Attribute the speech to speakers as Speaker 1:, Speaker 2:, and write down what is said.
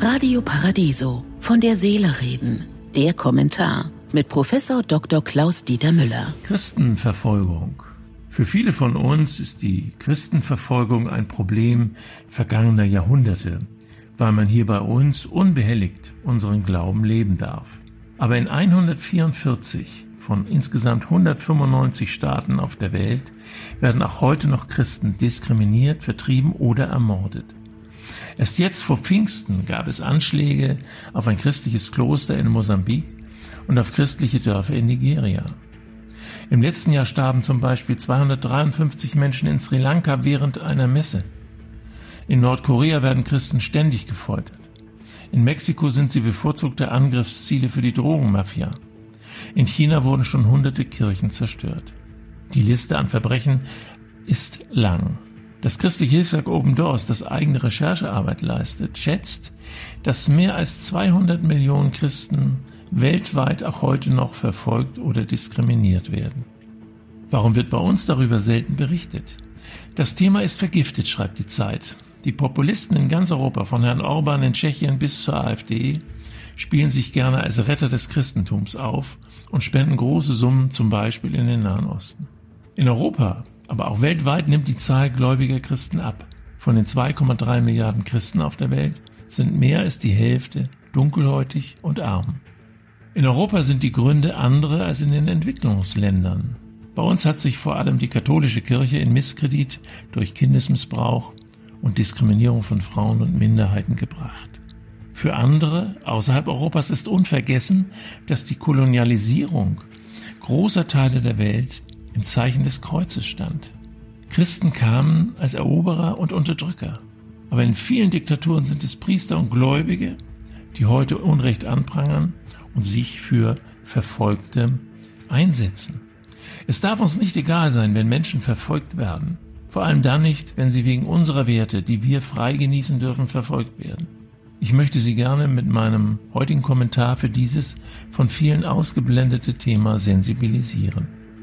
Speaker 1: Radio Paradiso von der Seele reden. Der Kommentar mit Professor Dr. Klaus Dieter Müller.
Speaker 2: Christenverfolgung. Für viele von uns ist die Christenverfolgung ein Problem vergangener Jahrhunderte, weil man hier bei uns unbehelligt unseren Glauben leben darf. Aber in 144 von insgesamt 195 Staaten auf der Welt werden auch heute noch Christen diskriminiert, vertrieben oder ermordet. Erst jetzt vor Pfingsten gab es Anschläge auf ein christliches Kloster in Mosambik und auf christliche Dörfer in Nigeria. Im letzten Jahr starben zum Beispiel 253 Menschen in Sri Lanka während einer Messe. In Nordkorea werden Christen ständig gefoltert. In Mexiko sind sie bevorzugte Angriffsziele für die Drogenmafia. In China wurden schon hunderte Kirchen zerstört. Die Liste an Verbrechen ist lang. Das christliche Hilfswerk Open Doors, das eigene Recherchearbeit leistet, schätzt, dass mehr als 200 Millionen Christen weltweit auch heute noch verfolgt oder diskriminiert werden. Warum wird bei uns darüber selten berichtet? Das Thema ist vergiftet, schreibt die Zeit. Die Populisten in ganz Europa, von Herrn Orban in Tschechien bis zur AfD, spielen sich gerne als Retter des Christentums auf und spenden große Summen zum Beispiel in den Nahen Osten. In Europa, aber auch weltweit nimmt die Zahl gläubiger Christen ab. Von den 2,3 Milliarden Christen auf der Welt sind mehr als die Hälfte dunkelhäutig und arm. In Europa sind die Gründe andere als in den Entwicklungsländern. Bei uns hat sich vor allem die katholische Kirche in Misskredit durch Kindesmissbrauch und Diskriminierung von Frauen und Minderheiten gebracht. Für andere außerhalb Europas ist unvergessen, dass die Kolonialisierung großer Teile der Welt im Zeichen des Kreuzes stand. Christen kamen als Eroberer und Unterdrücker. Aber in vielen Diktaturen sind es Priester und Gläubige, die heute Unrecht anprangern und sich für Verfolgte einsetzen. Es darf uns nicht egal sein, wenn Menschen verfolgt werden. Vor allem dann nicht, wenn sie wegen unserer Werte, die wir frei genießen dürfen, verfolgt werden. Ich möchte Sie gerne mit meinem heutigen Kommentar für dieses von vielen ausgeblendete Thema sensibilisieren.